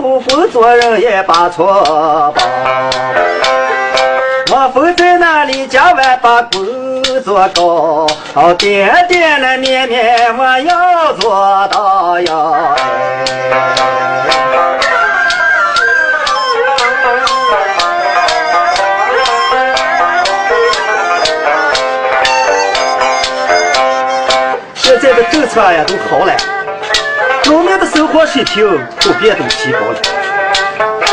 不做人也罢，错霸，我放在那里，家万把工作搞，点点来面面，我要做到呀。现在的政策呀，都好了。活水平普遍都提高了，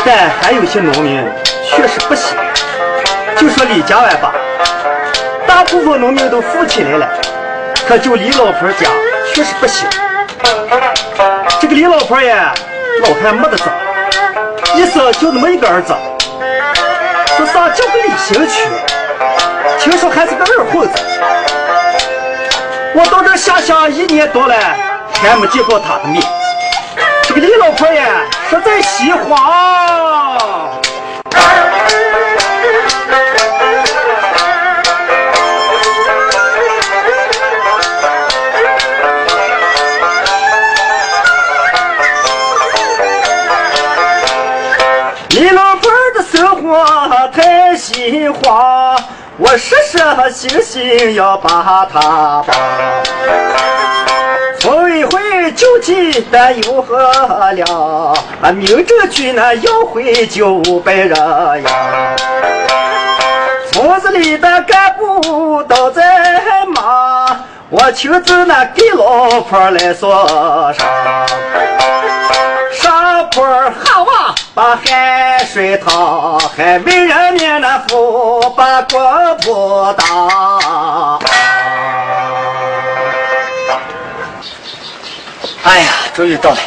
但还有些农民确实不行。就说李家湾吧，大部分农民都富起来了，可就李老婆家确实不行。这个李老婆呀，老汉没得子，一生就那么一个儿子，说啥叫个李兴区，听说还是个二混子。我到这下乡一年多了，还没见过他的面。这个李老婆呀，实在喜欢。李老婆的生活太喜欢，我时时心心要把她抱。分一回酒鸡蛋又喝了，明正军那要回九百人呀。村子里的干部都在忙，我亲自那给老婆来说上。上坡哈娃把海水淌，还为人民那福把国不当。哎呀，终于到了！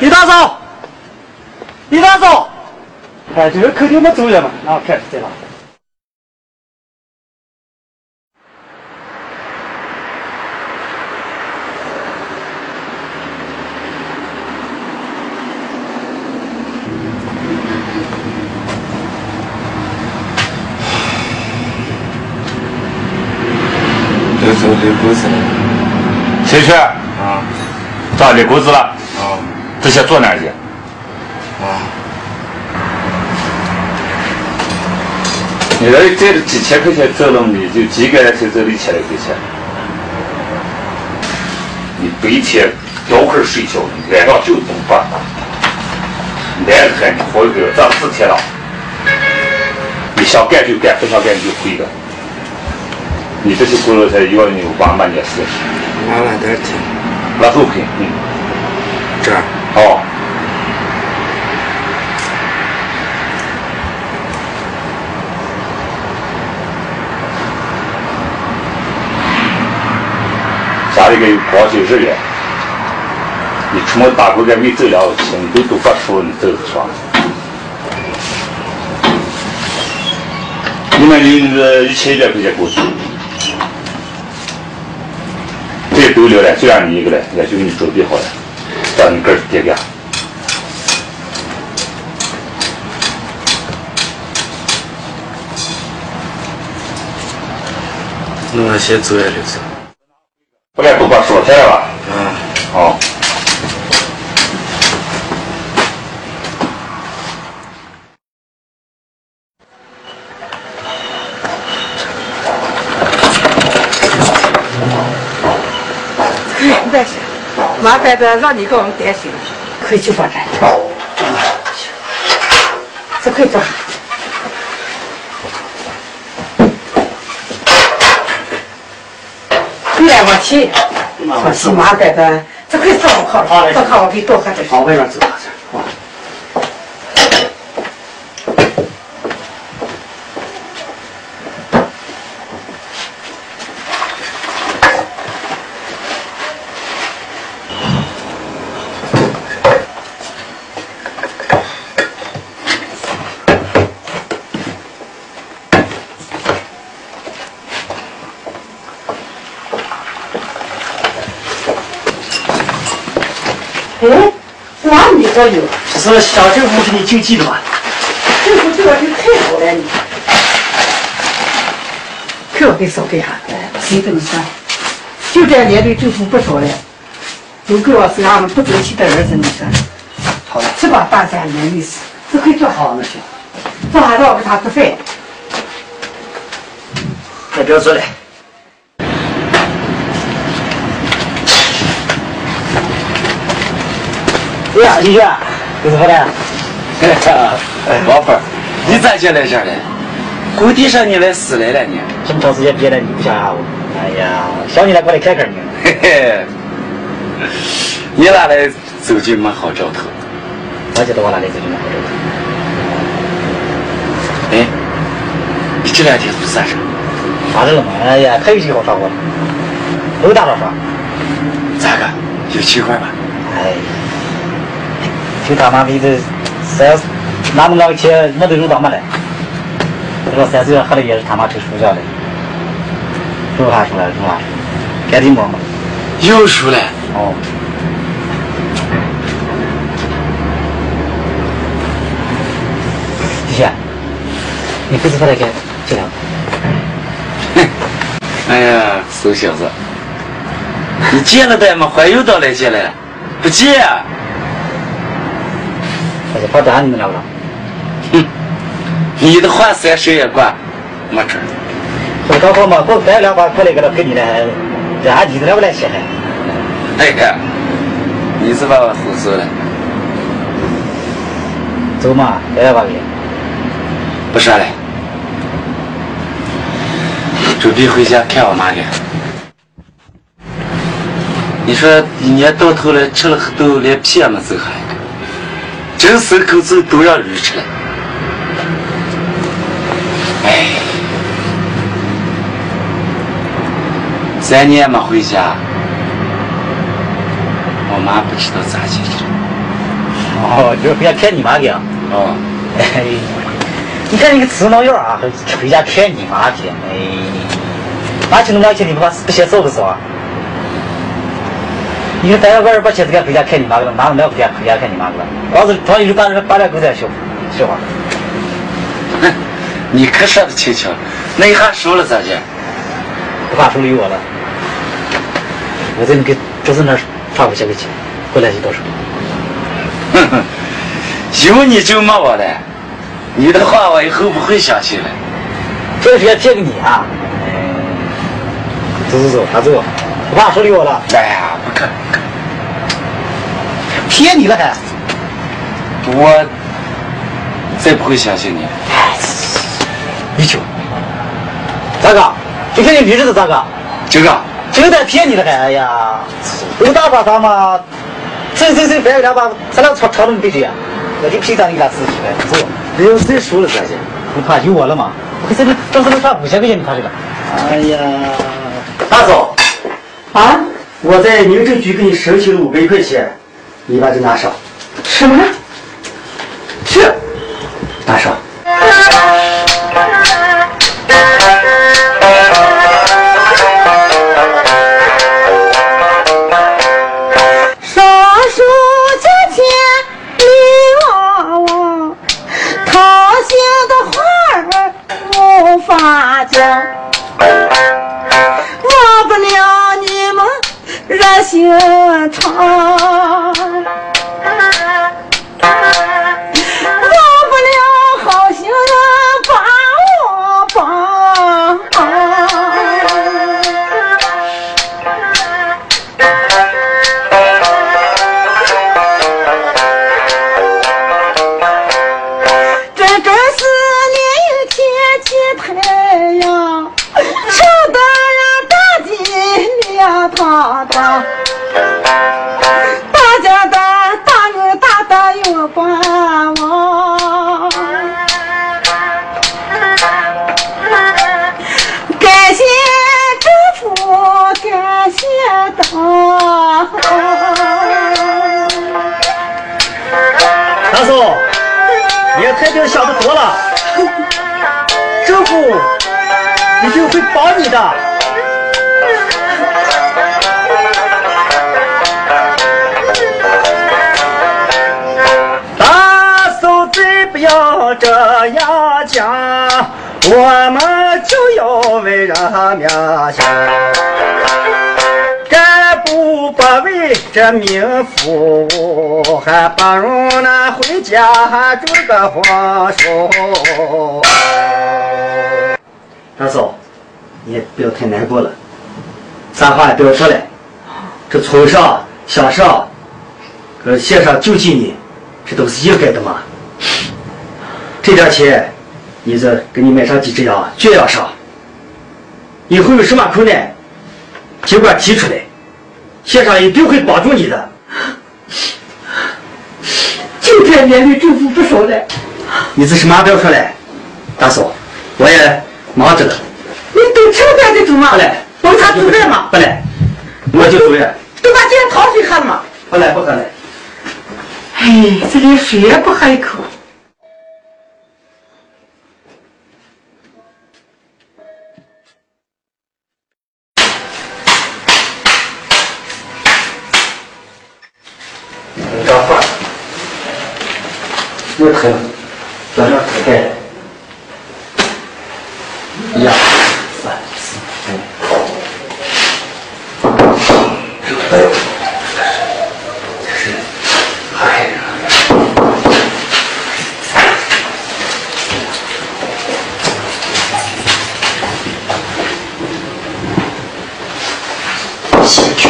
李大嫂，李大嫂，哎，这个客厅没走远嘛，然后开始在哪？就没工资了。谁去啊。咋的工资了。啊。这些坐哪儿去？啊。你这这几千块钱挣了你就几个人才挣了一千来块钱你白天雕刻睡觉晚上就等爸难男很你活不了这四天了。你想干就干不想干你就回了你这些工作才一万零五万办点事，慢慢点听，那都行，嗯，这，好。家里个有八九十元，你出门打工在没走两钱，都都不说你走不算。你们领着一千一百块钱工资？都了了，就让你一个了，也就给你准备好了，让你个儿爹干。那我先走呀，刘子。不来不把说听了吧？啊，哦。没事，麻烦的让你给我们担心了，快去吧，这。这快坐。别来往前，放心，麻烦的，这快坐好了，坐好我给多喝点水。往外面走，哇！哎，哪里都是小政府给你救济的吧？政府这个就太好了你。可我给少给下，谁跟你说？就这年对政府不少了，都给我是俺们不争气的儿子，你说。好了，吃饱大餐也没事，这可以做，好，那行，坐下让我给他做饭。那不要走了。哎呀，李轩，这是好的。老婆，你咋进来这儿了？工地上你来死来了你？这么长时间憋着，你不想下我？哎呀，想你来过来看看你。嘿嘿，你哪来走进么好兆头？我觉得我哪里走进么好兆头？哎，你这两天做啥事？啥事了嘛？哎呀，可有几个好耍过了，都大着耍。咋个？有情况吧？哎，就他妈逼的，三拿那么个钱，我都揉到么了？这个三岁喝的也是他妈抽书叫的，揉啥出来？揉啥？该地摸摸。又输了。哦。弟弟，你不是把那个这两？哼！哎呀，瘦小子，你借了的吗？还又到来借了？不借啊？我就跑单你们了了。哼！你的话谁谁也管，没准。我刚好嘛，我带两把过来给他给你了，这俺弟子来不来写还？哎呀，你是把我唬死了。走嘛，来吧你。不说了，准备回家看我妈去。你说一年到头来吃了都连屁也没走下一个，真是口子都让驴吃了。哎，三年没回家，我妈不知道咋解决。哦，就是回家看你妈去啊？哦，哎，你看你个刺挠样啊，回家看你妈去？哎，拿起那么两钱，你不怕不嫌少不少啊？你说带个儿把钱子给回家看你妈去了，拿那么回家回家看你妈去了？老子装一把把两狗在笑笑话。哼，你可说的轻巧，那一下输了咋的？不怕手里有我了，我在那个桌子那儿插回去个钱，回来就到手。哼哼，有你就骂我了，你的话我以后不会相信了。这是要骗个你啊！走走走，拿走，不怕说理我了。哎呀，不可骗你了还？我再不会相信你。你就，咋个？就看你日子咋个？这个，这个在骗你了还？哎呀，有大把他嘛，走走走，翻两把，咱俩吵吵那么对劲啊？我就凭啥你俩自己呗？走，没有再输了咋的？不怕有我了嘛？我这里正是能赚五千块钱，你看这个。哎呀，大嫂，啊，我在民政局给你申请了五百块钱，你把这拿上。什么？是，拿上。这民服务，还不如那回家种个黄树。大嫂，你也不要太难过了，啥话也不要说了。这村上、乡上、呃县上救济你，这都是应该的嘛。这点钱，妮子给你买上几只羊，绝要上。以后有什么困难，尽管提出来，先生一定会帮助你的。就这面的祝福不少了。你是什么不要说了，大嫂，我也忙着呢。你都吃了饭再走嘛不？来，我他走饭嘛？不来，我就走了。都把这糖水喝了嘛？不来，不喝了。哎，这连水也不喝一口。张饭，又疼，咱这腿开。一二三四五。哎呦，这是，哎呀。行拳，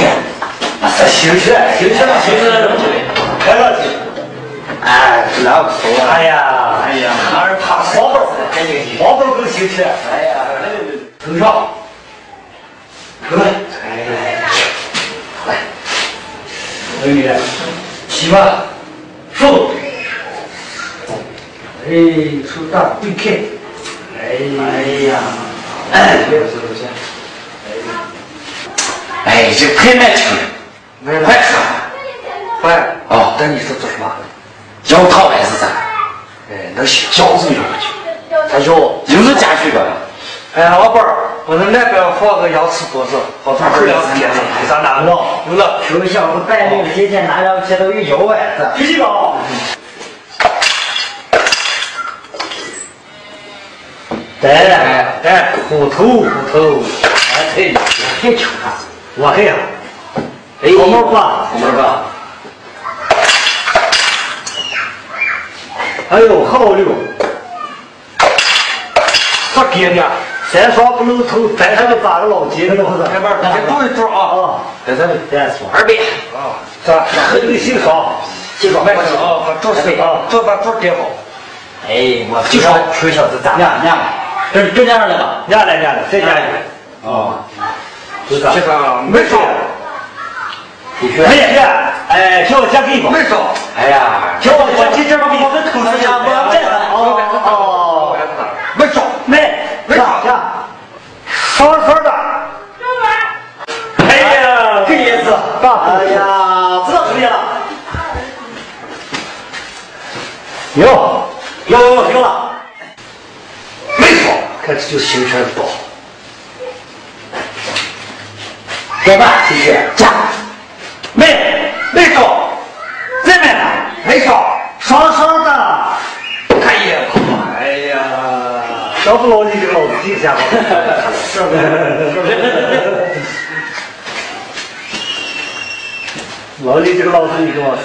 行拳，行拳，行拳，开了去。哎，哪有头啊？哎呀，哎呀，哪儿怕包包？包包更行拳。哎呀，头上，过来，哎呀，来，美女，起吧，手，哎，手大对开，哎呀，哎，别说不行。哎，这太难听了，快说。快哦那你说做什么？要汤还是啥？哎，那行，饺子有不去？他要。有是家去吧？哎，老板儿，我那那边放个洋瓷锅子，好多二两钱的，咱拿了，有了。就像我带领今天拿两钱都有腰哎，这脾气高。来哎，虎头虎头，哎对，太巧了，我黑呀。哎，好毛瓜，我们说，哎呦，好溜。他爹呢？三双不露头，咱还得抓个老鸡，那不是？开门，先住一住啊。啊，在这里。再说，二遍。啊，是吧？喝这个姓邵，这个卖上啊，把桌子啊，桌把桌叠好。哎，我就说缺小子咋？娘娘，这这样了吧？伢来伢来，再加一个。哦，就这。这个没少，的确，没事。哎，叫我先给吧。没少。哎呀，叫我我今这把我的口子哎呀我这个哦哦，没少，没没少呀，双双的。哎呀，这意思。哎呀，知道出去了，有有有有了，没错，看这就形成多。怎么继续加，没没少，再买没少。双双的，哎呀，哎呀，要不老你这个老子记下吧？是不是？老李这个老子，你给我。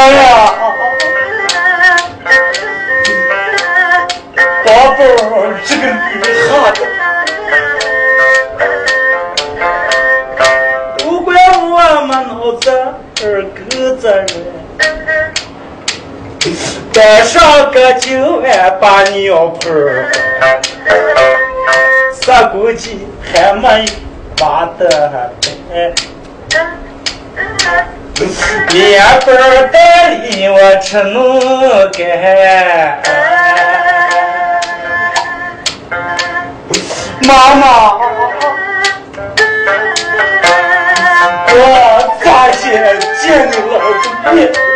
哎呀，宝贝儿，这个女汉子，都怪我没脑子儿够责任，带上个九万把尿盆儿，杀估计还没有挖的白。面粉带里我吃弄干，妈妈，我咋见见你了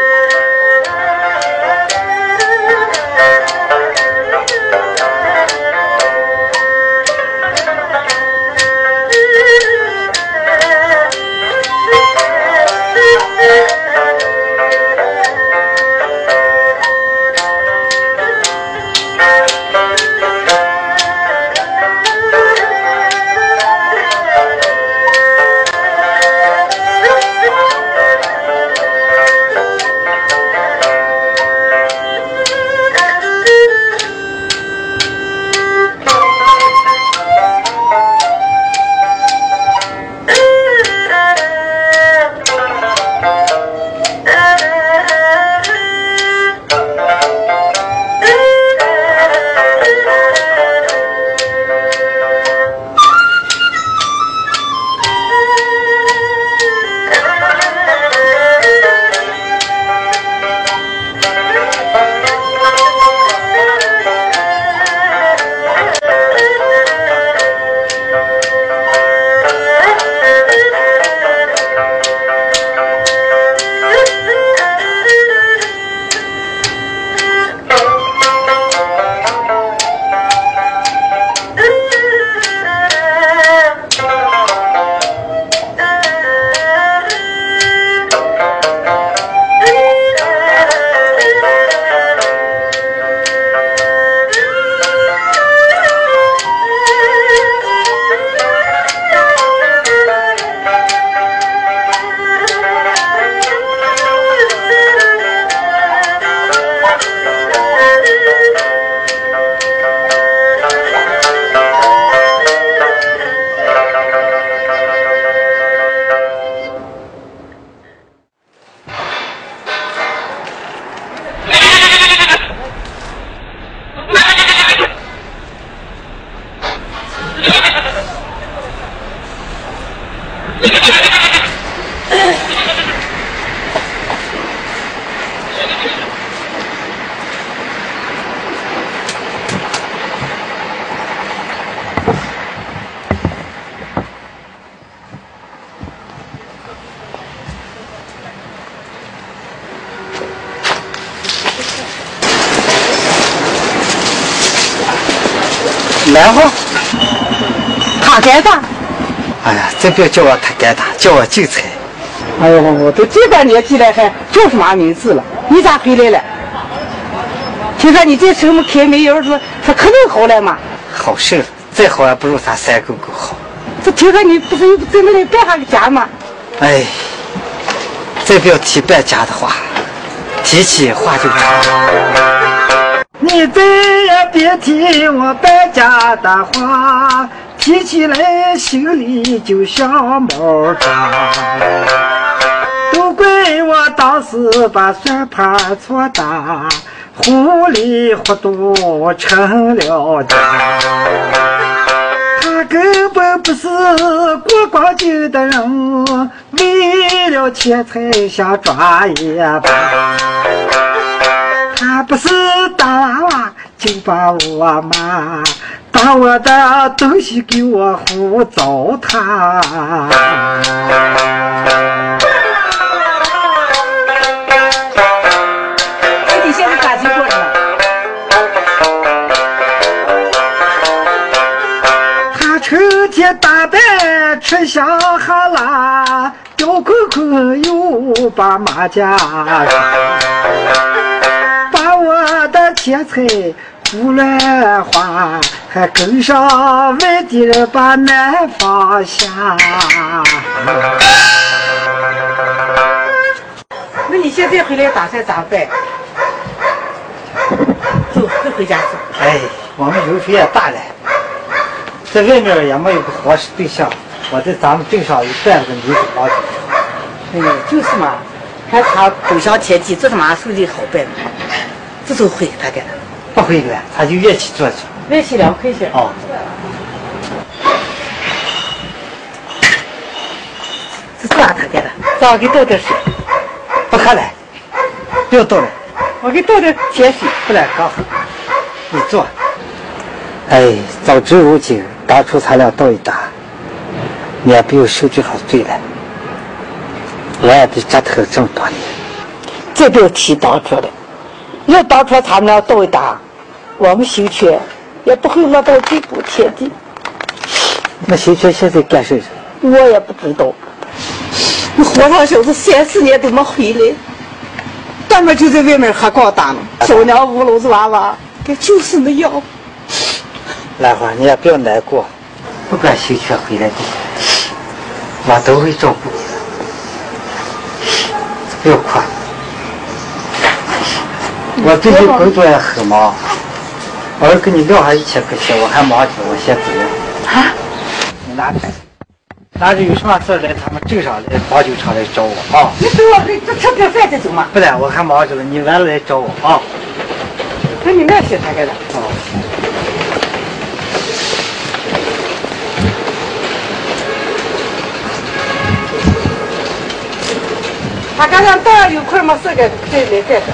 再不要叫我他干打，叫我韭菜。哎呦，我都这把年纪了，还叫什么名字了？你咋回来了？听说你这手么开煤窑子，他可能好了嘛？好事了，再好也不如他三狗狗好。这听说你不是又在那里办下个家吗？哎，再不要提搬家的话，提起话就长。你再也别提我搬家的话，提起来心里就像毛扎。都怪我当时把算盘错打，糊里糊涂成了家。他根本不是过光景的人，为了钱财想抓一把。他不是就把我骂，把我的东西给我胡糟蹋。你现在咋结果了？他成天打扮吃香喝辣，吊扣扣又把马甲上，把我的钱财胡乱花，还跟上外地人把南方下。那你现在回来打算咋办？走，快回家走。哎，我们油水也大了，在外面也没有个合适对象，我在咱们镇上又办了个女子房子。哎呦，就是嘛，还差走向前进，做什么手机好办嘛？这都会他干的，不会了，他就乐器做去。外气两块钱。哦，这是啥他干的？咋给倒点水？不喝了，不要倒了，我给倒点甜水。不然刚好。你坐。哎，早知如今，当初咱俩倒一打，你也比我受这好罪了。我也得折腾了这么多年。再不要提当初了，要当初咱们俩倒一打，我们新区也不会落到这步田地。那新圈现在干什么？我也不知道。那和尚小子三四年都没回来，专门就在外面喝光打呢。小娘屋篓子娃娃，这就是那样。兰花，你也不要难过，不管新圈回来不，我都会照顾你的。不要哭。我最近工作也很忙，我要跟你撂下一切不行，我还忙着，我先走了。啊？你拿着，拿着有什么事来他们镇上来八酒厂来找我啊！你等我吃点饭再走嘛。不然我还忙着了，你完了来找我啊！那你那些他干的？他刚刚当然有空没事干再来干的。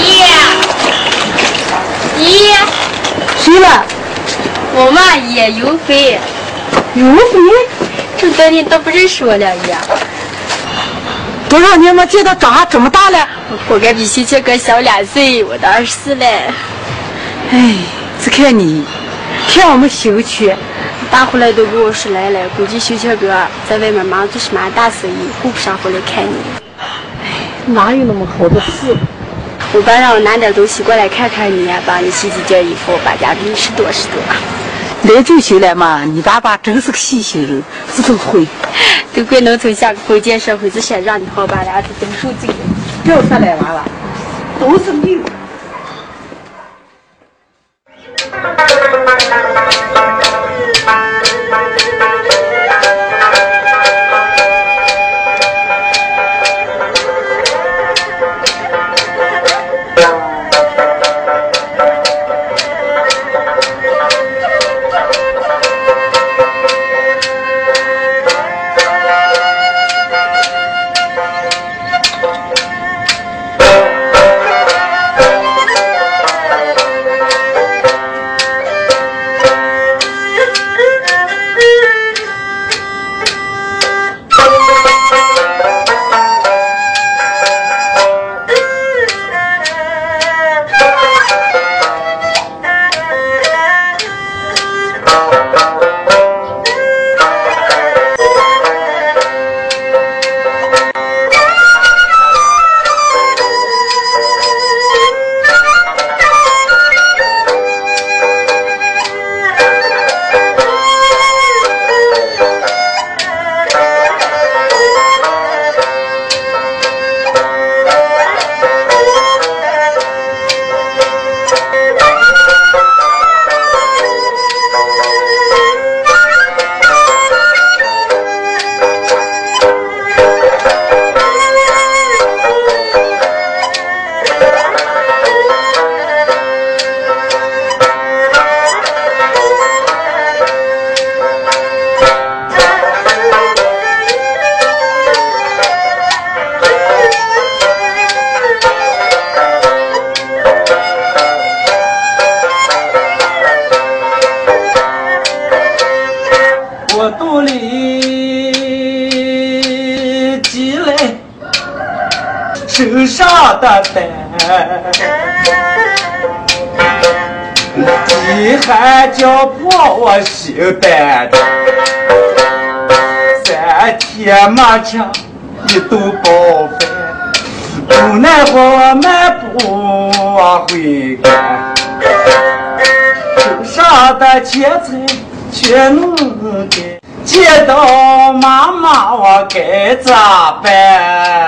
姨，姨，谁了？我嘛也有肥，有肥？这么多年都不认识我了呀。多少年没见到长这么大了？我该比秀秋哥小两岁，我都二十四了。哎，只看你，看我们新区，大回来都跟我说来了，估计秀秋哥在外面忙做什么大生意，顾不上回来看你。哎哪有那么好的事？我爸让我拿点东西过来看看你，帮你洗几件衣服，把家里拾掇拾掇。来就行了嘛，你爸爸真是个细心人，这都会。都怪农村下封建社会，这些让你好把俩子都受罪了。不要说赖娃娃，都是你。我心担着，三天没吃一顿饱饭，无奈我迈步往回赶，手上的钱财。却能给，见到妈妈我该咋办？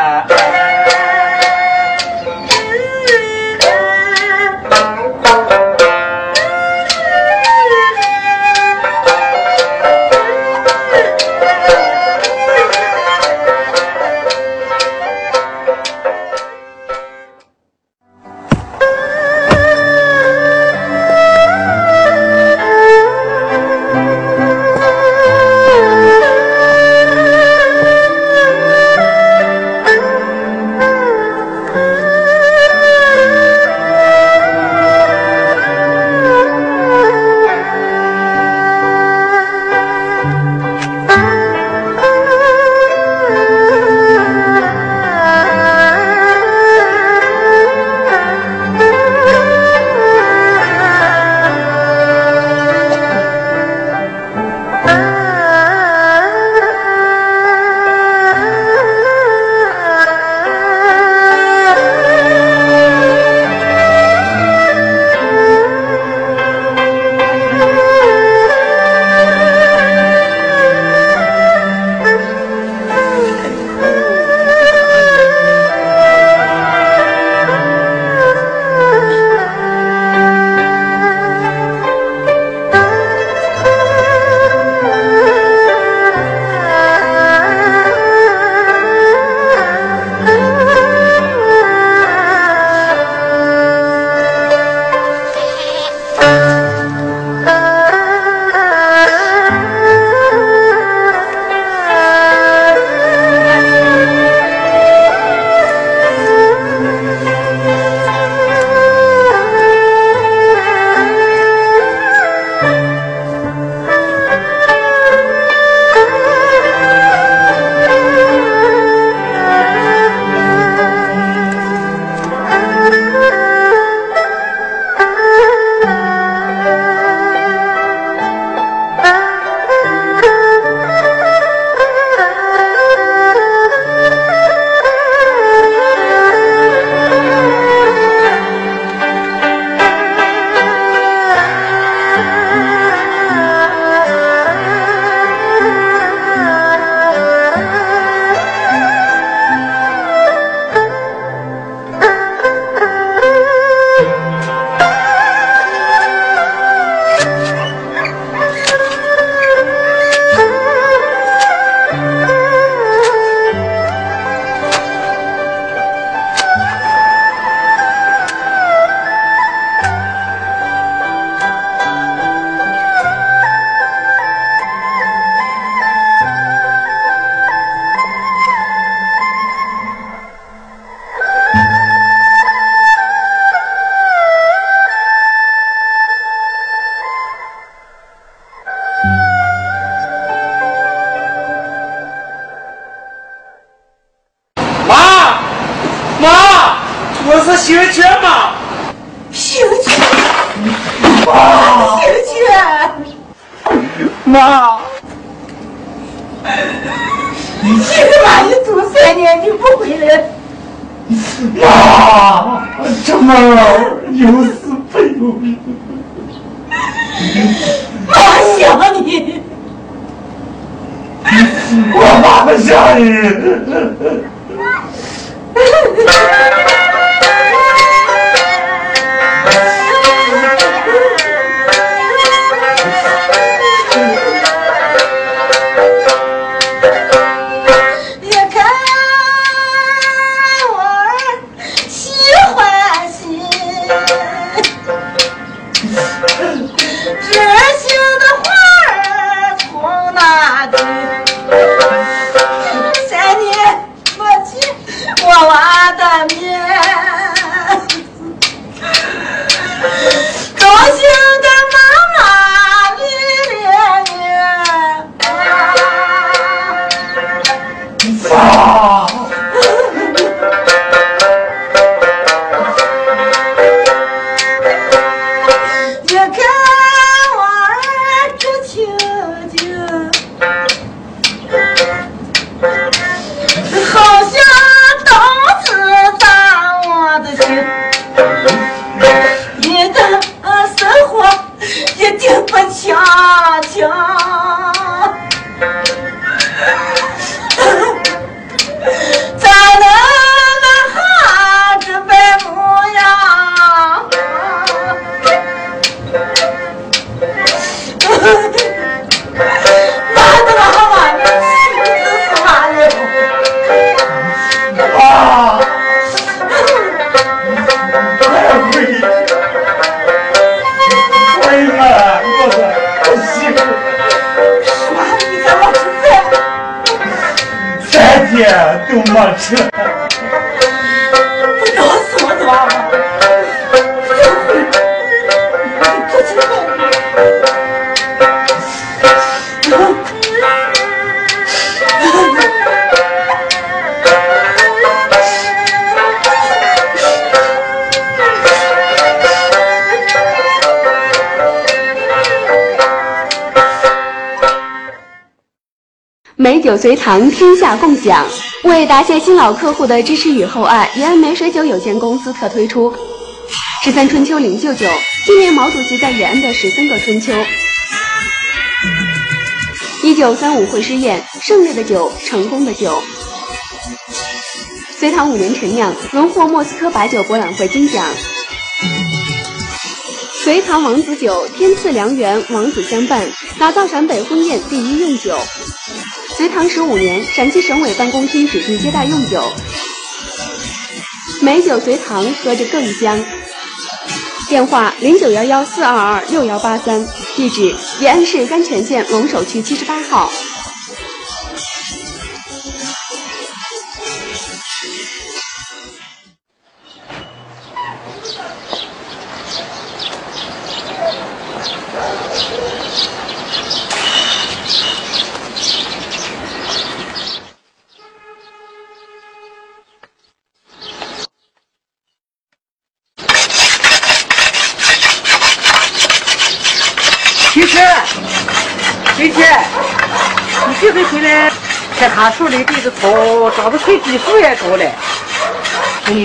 天都没吃。酒随堂，天下共享。为答谢新老客户的支持与厚爱，延安美水酒有限公司特推出十三春秋领袖酒，纪念毛主席在延安的十三个春秋。一九三五会师宴，胜利的酒，成功的酒。隋唐五年陈酿，荣获莫斯科白酒博览会金奖。隋唐王子酒，天赐良缘，王子相伴，打造陕北婚宴第一用酒。隋唐十五年，陕西省委办公厅指定接待用酒。美酒隋唐，喝着更香。电话零九幺幺四二二六幺八三，地址延安市甘泉县龙首区七十八号。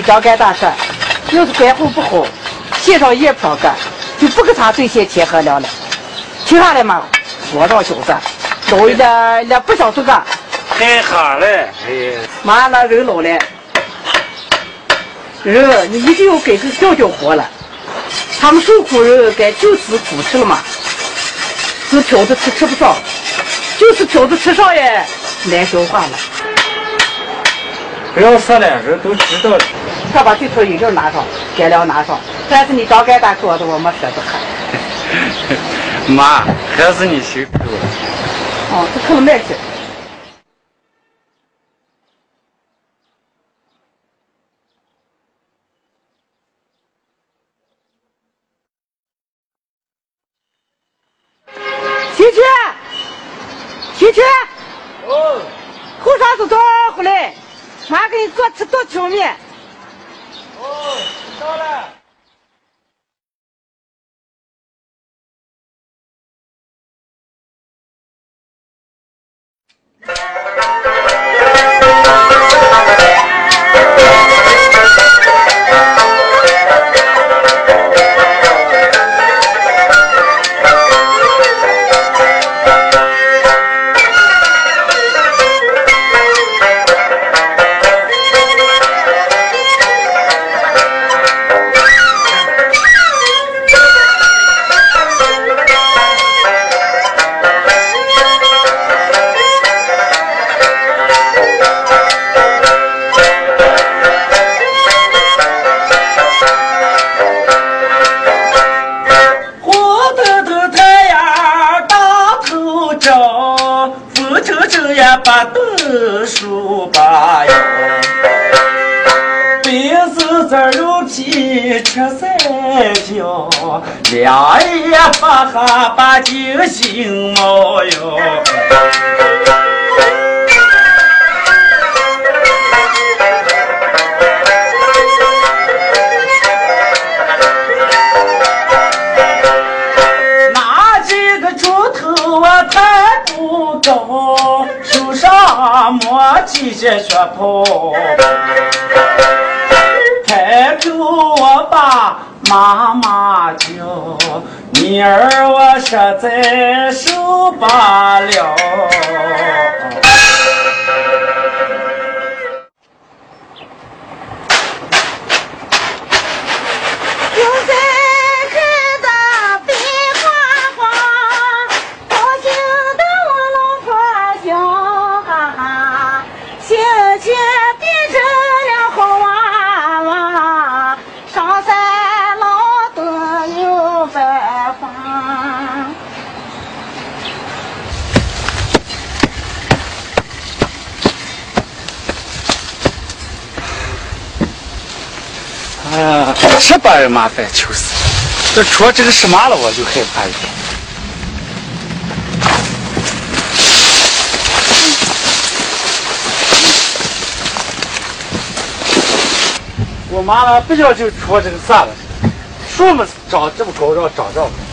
跟你张干大事，要是管护不好，线上叶票干，就不给他兑现钱和粮了。听下来嘛，我让小子，老一点也不想做干，太好了，哎呀，妈那人老了，人你一定要给个教教活了。他们受苦人该就此苦吃了嘛，是挑着吃吃不上，就是挑着吃上也难消化了。不要说了，人都知道了。快把这套饮料拿上，干粮拿上。但是你张干大说的，我没舍得喝。妈，还是你辛苦了。哦，这可能卖去。琪琪，琪琪，哦，后啥子早回来？妈给你做吃豆条面。哦，火把酒心冒哟。那几个猪头我抬不高，手上摸几件血泡。受这麻烦求死！这戳这个什么了，我就害怕一点。我妈呢，不要就出这个啥了，树么长这么高，让长这么高。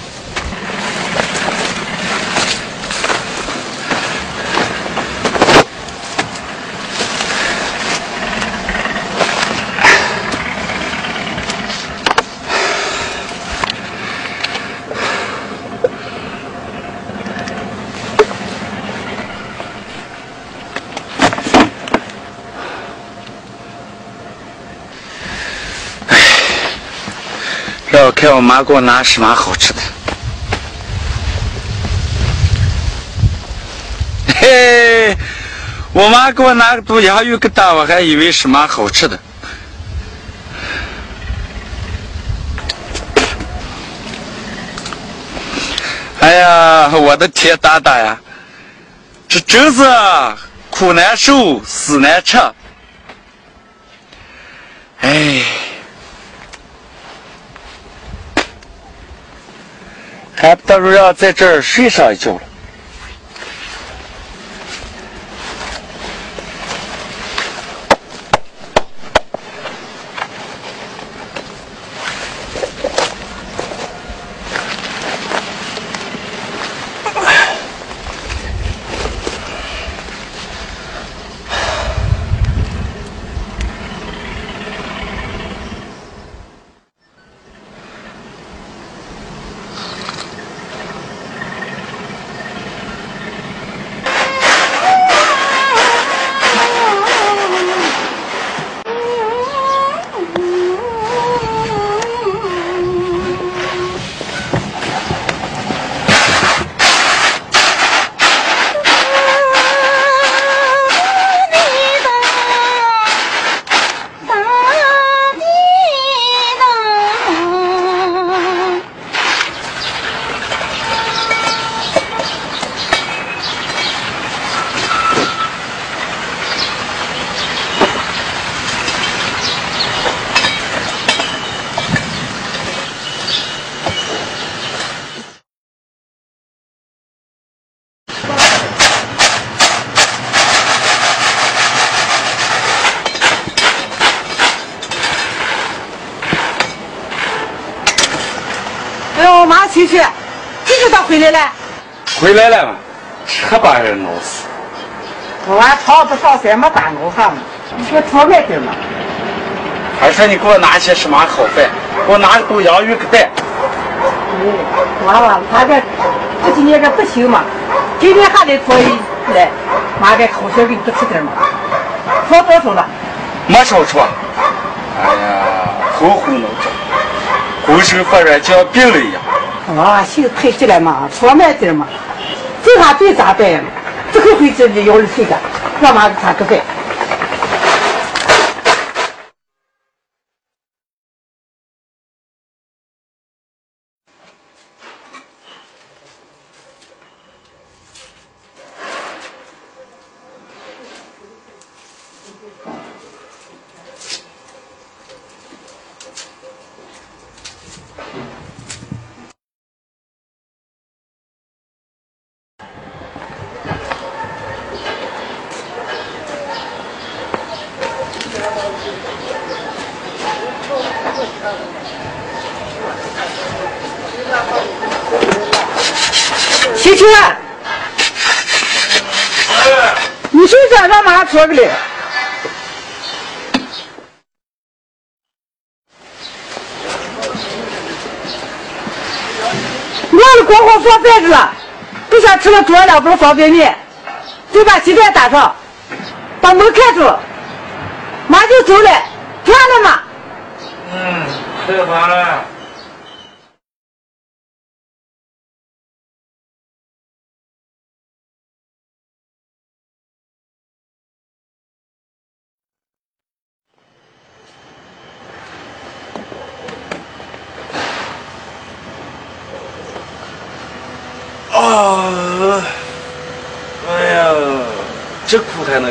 看我妈给我拿什么好吃的。嘿，我妈给我拿个毒鸭鱼疙瘩，我还以为什么好吃的。哎呀，我的天大大呀，这真是苦难受，死难吃。哎。还不如让在这儿睡上一觉了。回来了？回来了嘛，车把人弄死。昨晚炒不上山，没耽误哈嘛。你说炒面点嘛？还说你给我拿些什么好饭？给我拿个豆洋芋个蛋。哎，娃娃，他这这几年这不行嘛，今天还得做一来，妈给烤小给你多吃点嘛？炒多少了？没少出。哎呀，头昏脑胀，浑身发软，像病了一样。啊，心太急了嘛，说慢点嘛。这下对咋办？这个回这里要是睡的，让妈给他个饭。琪琪，你睡这让妈做个嘞。我是过后放饭去了，不想吃了煮了两包方便面，就把鸡蛋打上，把门开住，妈就走了，听了吗？嗯，吃饭了。啊！哎呀，这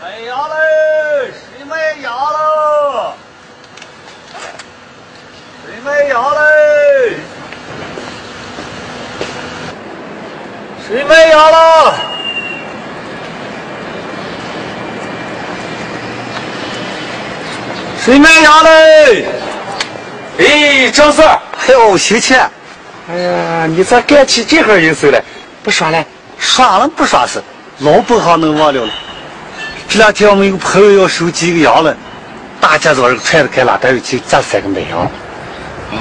哎！呀！卖鸭嘞，谁卖鸭喽？谁卖鸭嘞？谁卖鸭了？谁卖鸭嘞？哎，张四，哎呦，秀气！哎呀，你咋干起这行营生来？不耍了？耍了不耍是？老本行能忘了了。这两天我们一个朋友要收几个羊了，大家早上揣着开拉单位去咱三个买羊。哦，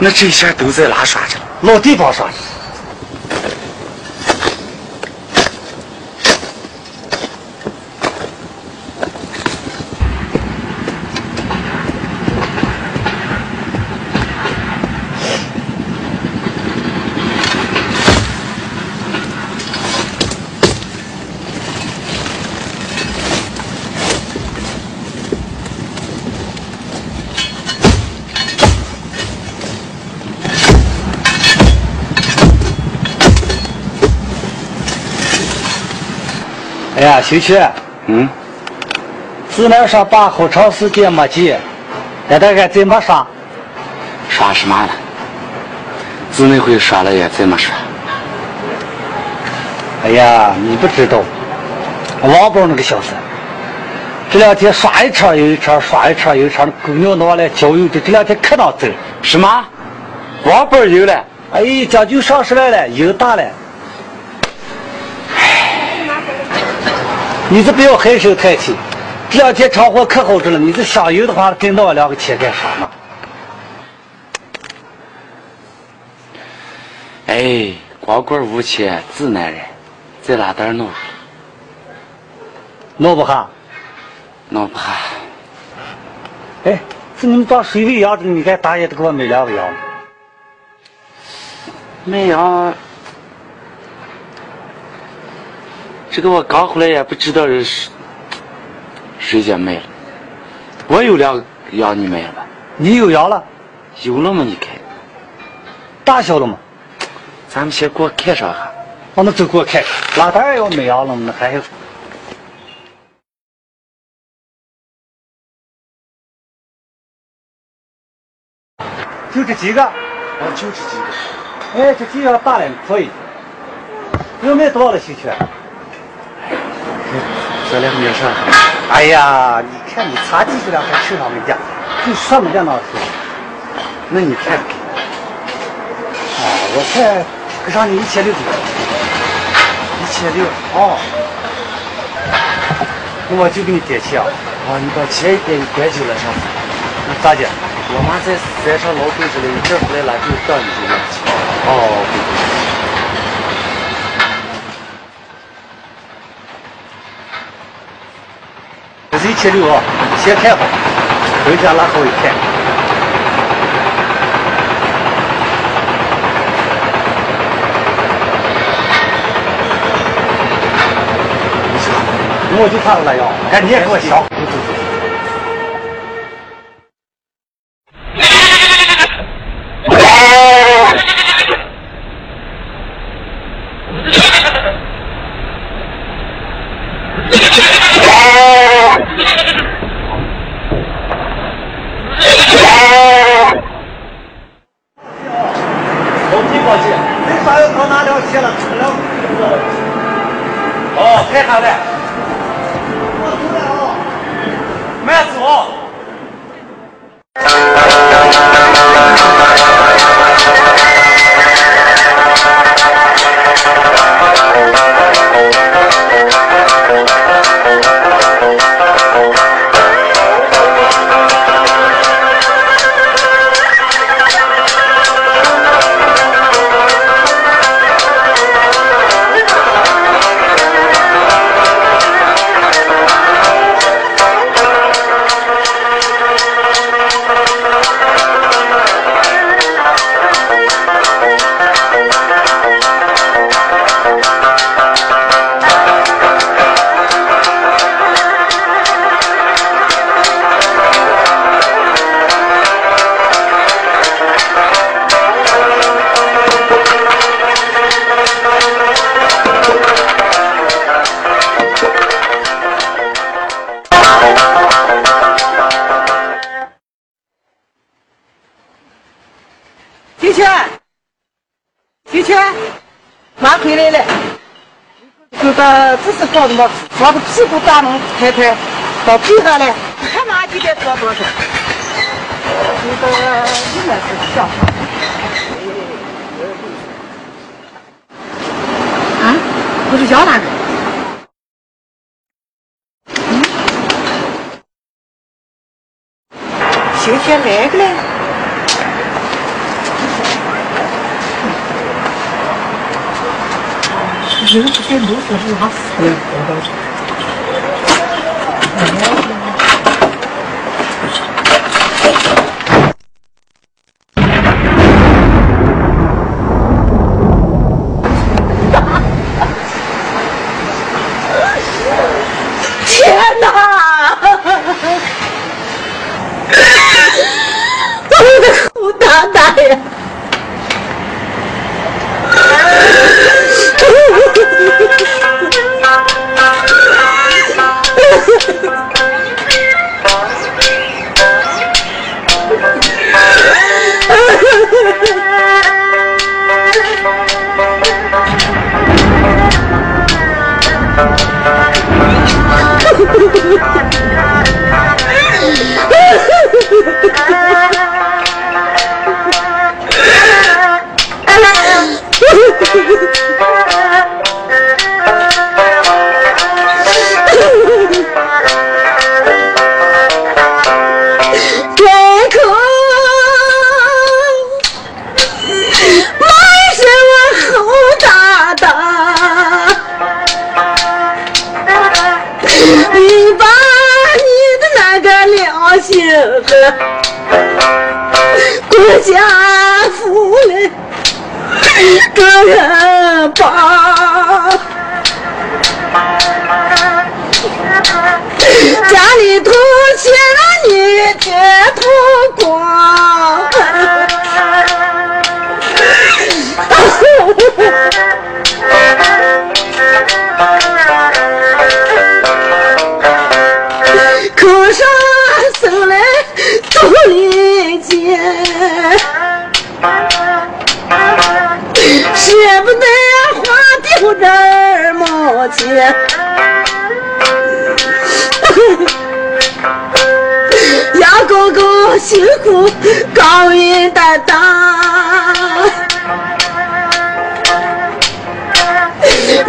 那这些都在哪耍着？老地方耍去。哎呀，秀气，嗯，自那上班好长时间没见，现在还怎么耍？耍什么了？自那回耍了也怎么耍？哎呀，你不知道，王宝那个小子，这两天耍一场又一场，耍一场又一场，姑娘闹来交友的，这两天可当真。什么？王宝有了？哎，将就上十来了，瘾大了。你这不要唉声叹气，这两天长活可好着了。你这想油的话，跟到我两个钱干啥嘛？哎，光棍无钱自难人，在哪点弄？弄不下。弄不下。哎，是你们当水喂羊的，你看大爷都给我买两个羊。买羊，这个我刚回来也不知道是谁家卖了。我有两个药你卖了吧？你有羊了？有了吗？你看，大小了吗？咱们先给我看上哈。哦，那就给我看看。拉单要买羊了，那还有。就这几个？哦，就这几个。哎，这几个大的可以。要买多少的西去？这两面上。哎呀，你看你差几十两还吃上没价，就上没价那是。那你看，啊，我才给上你一千六多。一千六。哦。那我就给你点钱啊。哦，你把钱一点就点就了，上。那咋的？我妈在山上劳动之类，一阵回来了就到你这边去。哦，这是一千六啊，先看好，回家拉好一看。我就怕了哟，赶紧给我削。个屁股打能抬抬，到地上来，看妈几点多多少？这个应该是小。啊，我是要哪个？嗯，秀秀来个嘞。人不给路是拉死的。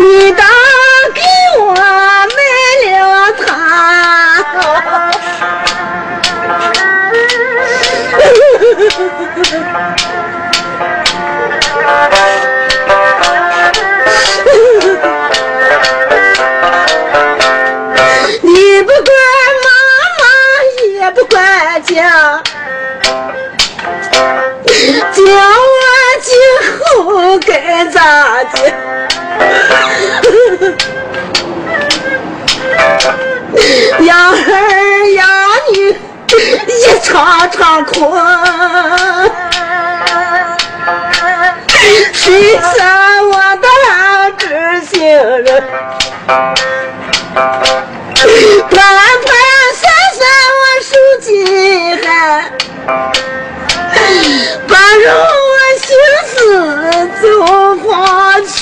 你当给我买了它。你不管妈妈，也不管家，叫我今后该咋一场场空，谁说我的知心人？盘盘算算我手机还，把肉我心思就黄泉。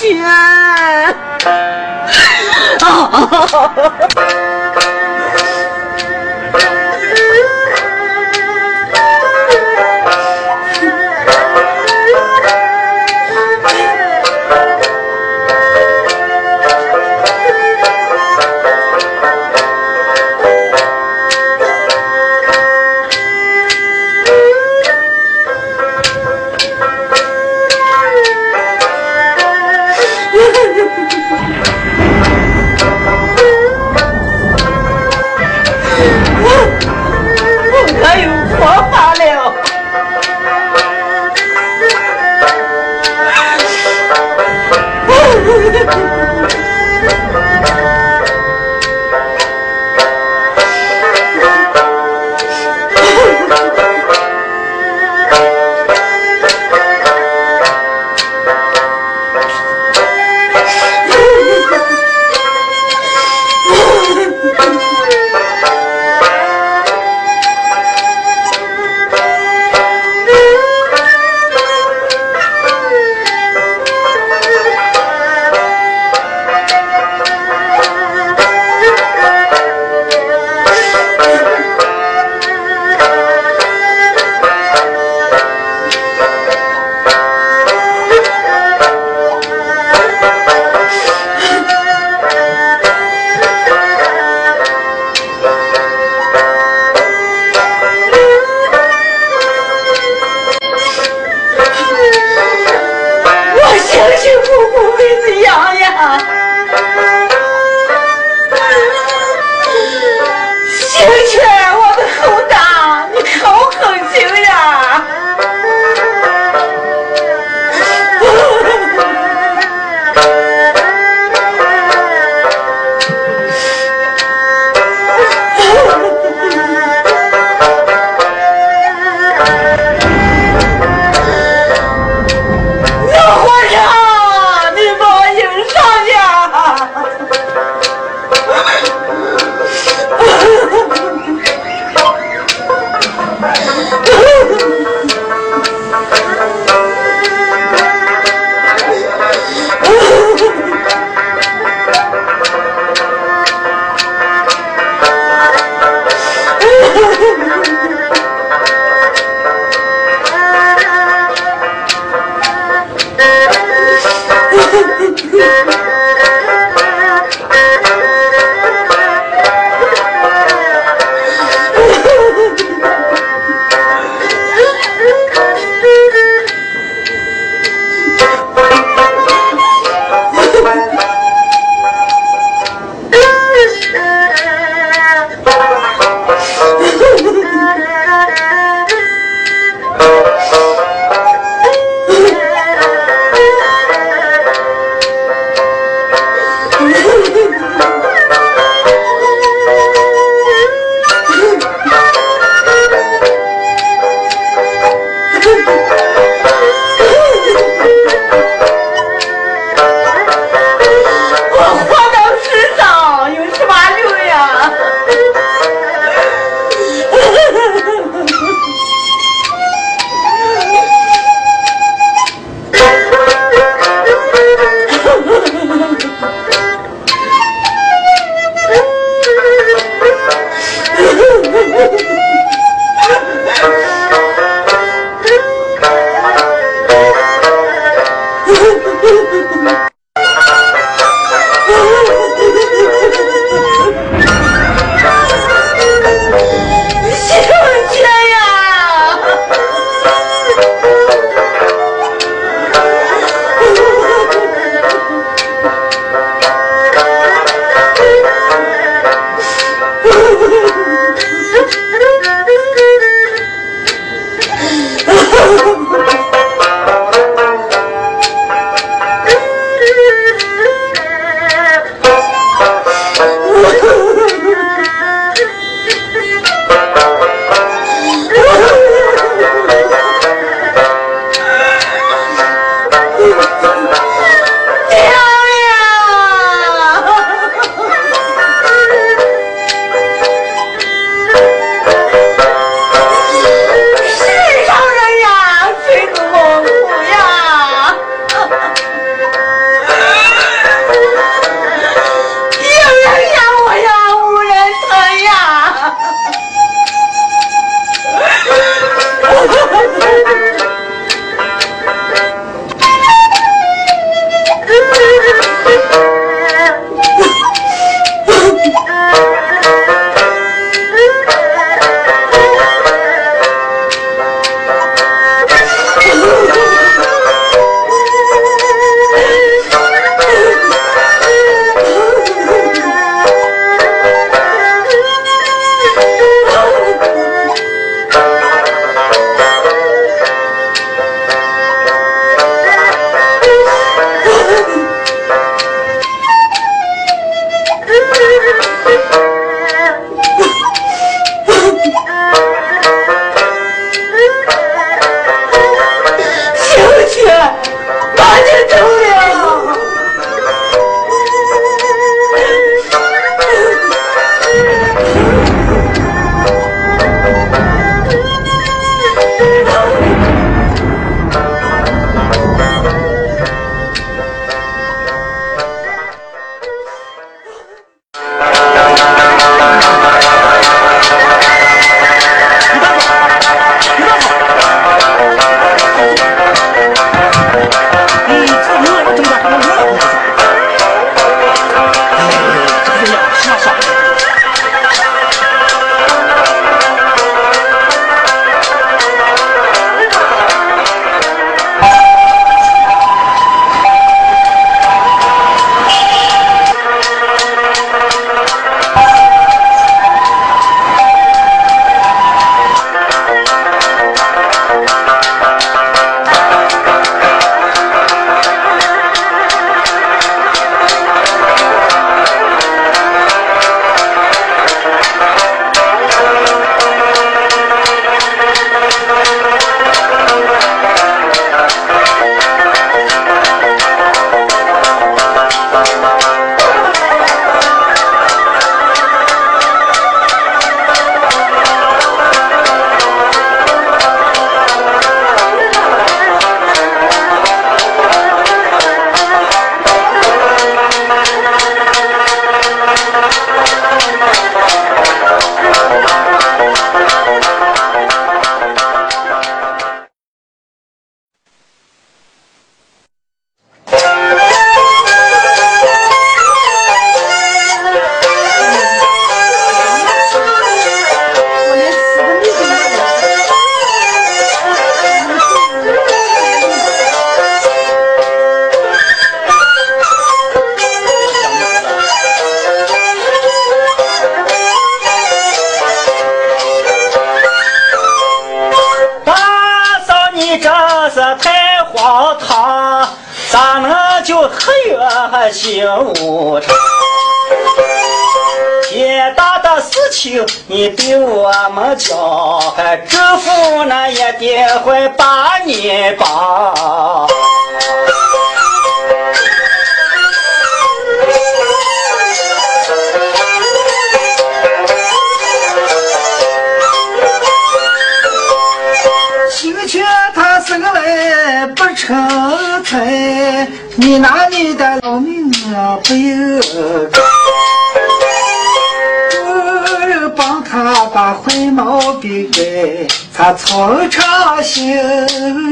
他从长休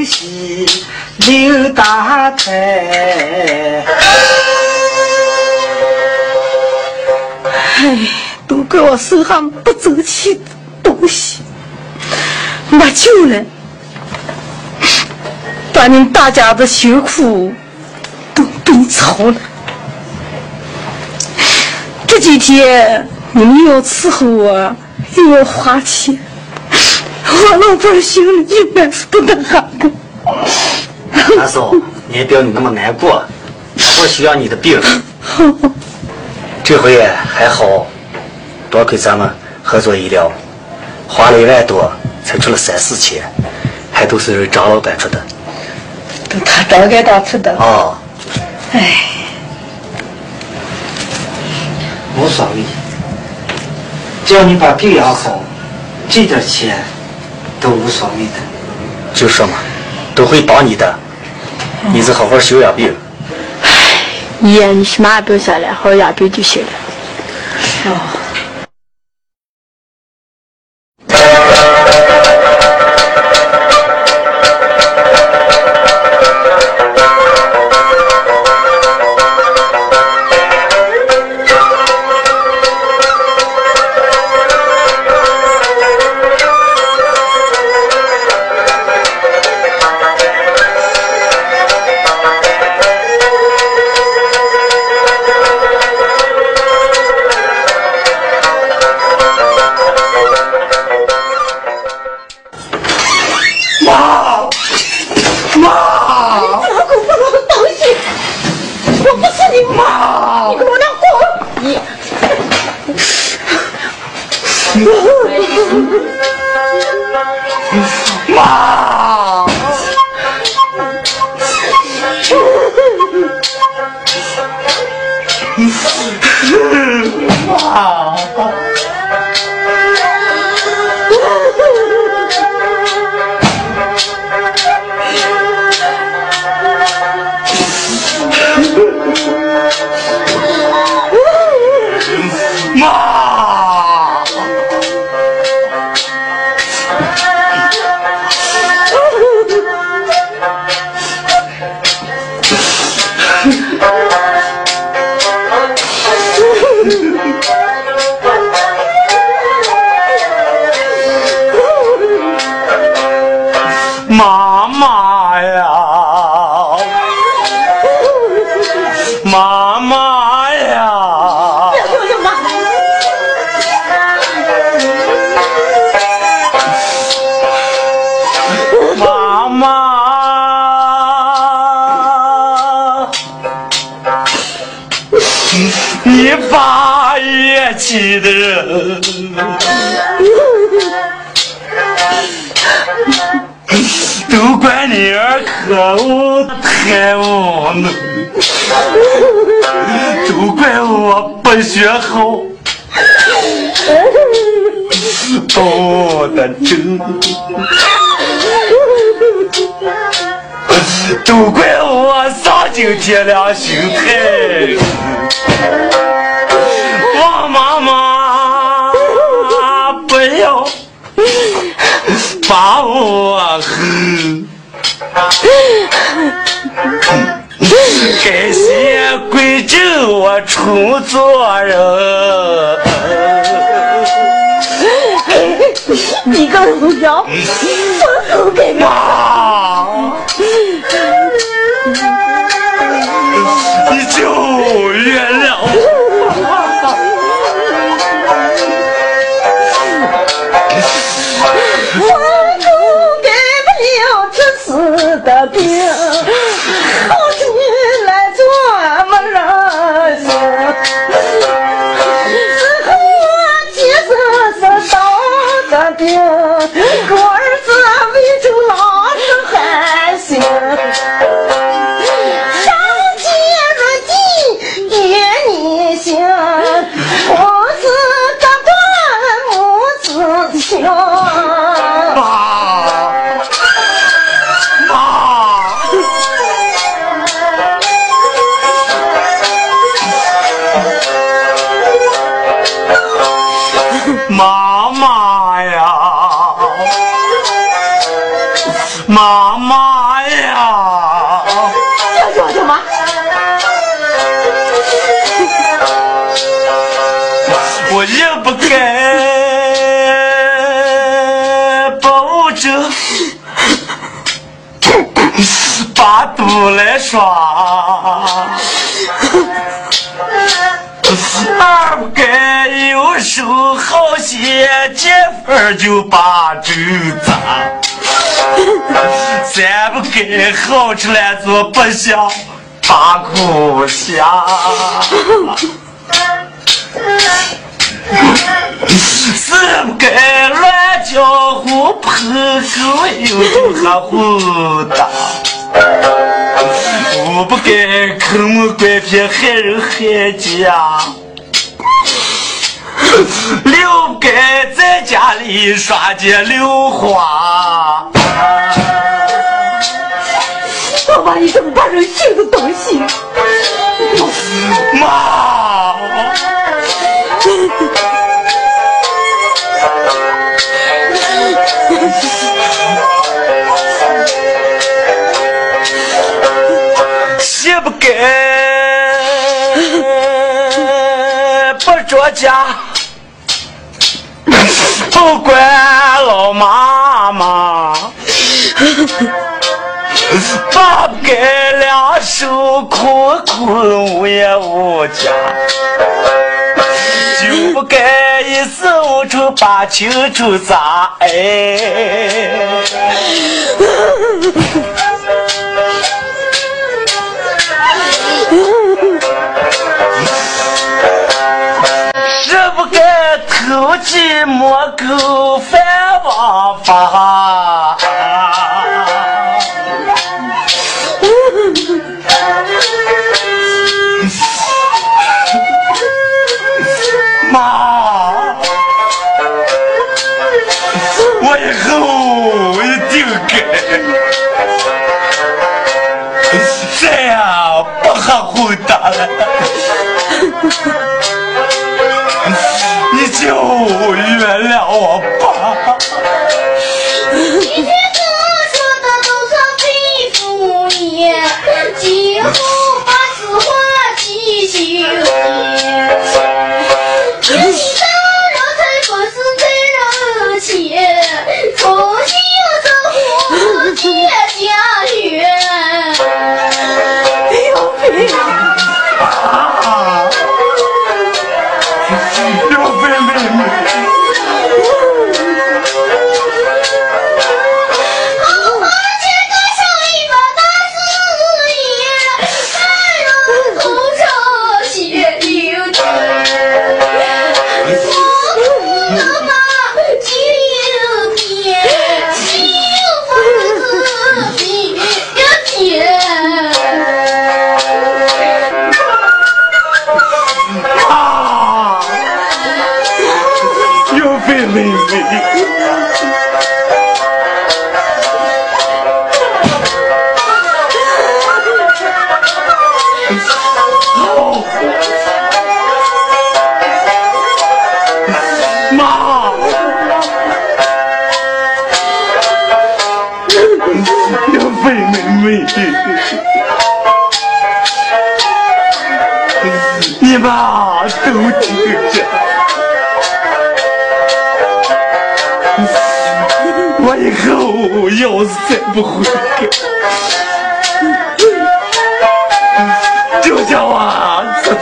息刘大太。哎，都怪我手上不争气东西，没救了。把你们大家的辛苦都被操了。这几天你们要伺候我，又要花钱，我老伴心里一般是不能安的。阿嫂，你也不要你那么难过，我需要你的病。这回还好，多亏咱们合作医疗，花了一万多，才出了三四千，还都是张老板出的。都他张给他出的。哦，哎，无所谓，只要你把病养好，这点钱都无所谓的。就说嘛，都会帮你的，你就好好休养病。哎爷，你什么也不用想了，好好养病就行了。都怪我不学好，哦的真，都怪我丧尽天良心态，王妈妈不要。把我恨，感谢贵州我出做人。你个老妖，我都给妈，你就原谅我。我都改不了这次的病，心。之后我其实是当的兵，我儿子为州老是寒心。上街入地与你行，父子隔断母子情。把肚来耍。二不该有手好些见分就把酒砸，三不该好吃来做不想把苦下，四不该乱叫呼破口又就还胡打。我不该坑蒙拐骗害人害家，六不该在家里耍街溜花。老妈，你这么把人性的东西！妈！不着家，不管老妈妈，爸不该两手空空无业无家，就不该一时无处把青春砸。哎。该偷鸡摸狗犯王法。妈，我以后一定改这样不喝混蛋了。就原谅我吧。今天哥说的都常对付你，今后把此话记心都听着，我以后要是再不悔改，就叫我这儿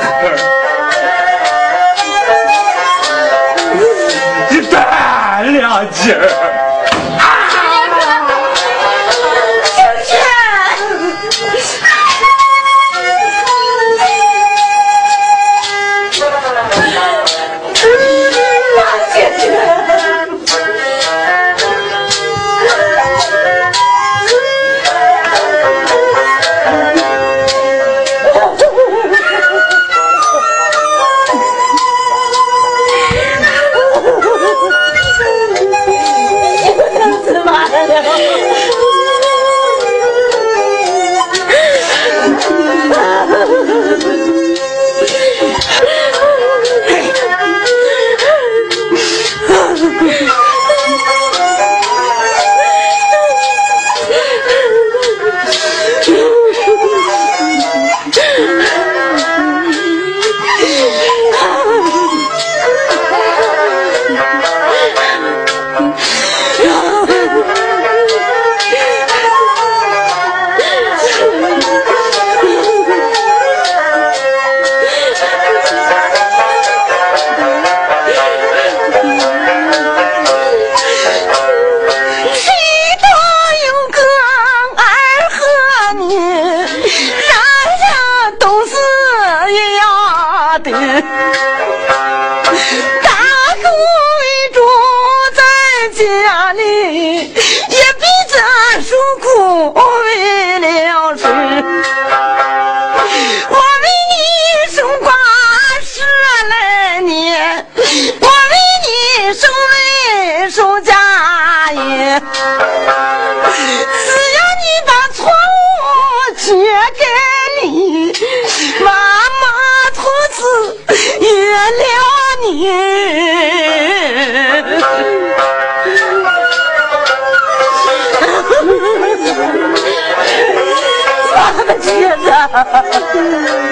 一断两截儿。哈哈哈哈哈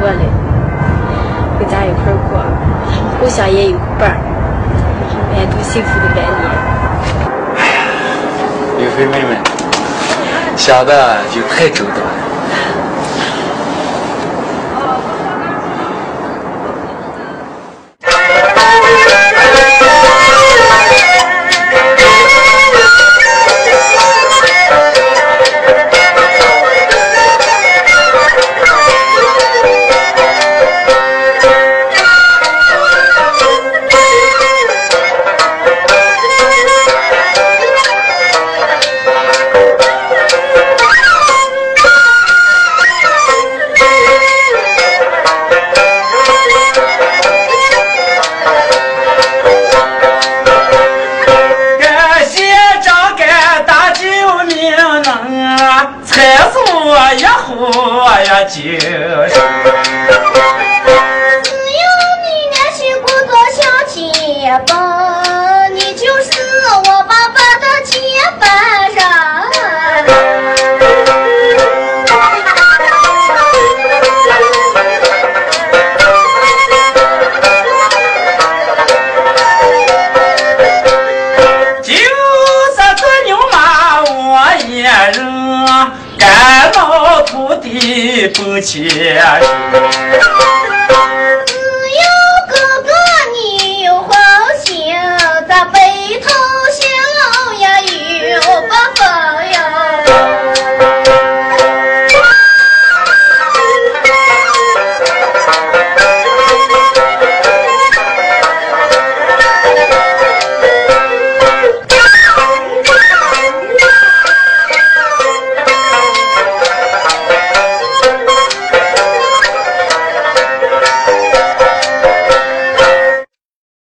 过来，回家一块过，互相也有伴儿，美幸福的晚年。刘飞妹妹，想的就太周到了。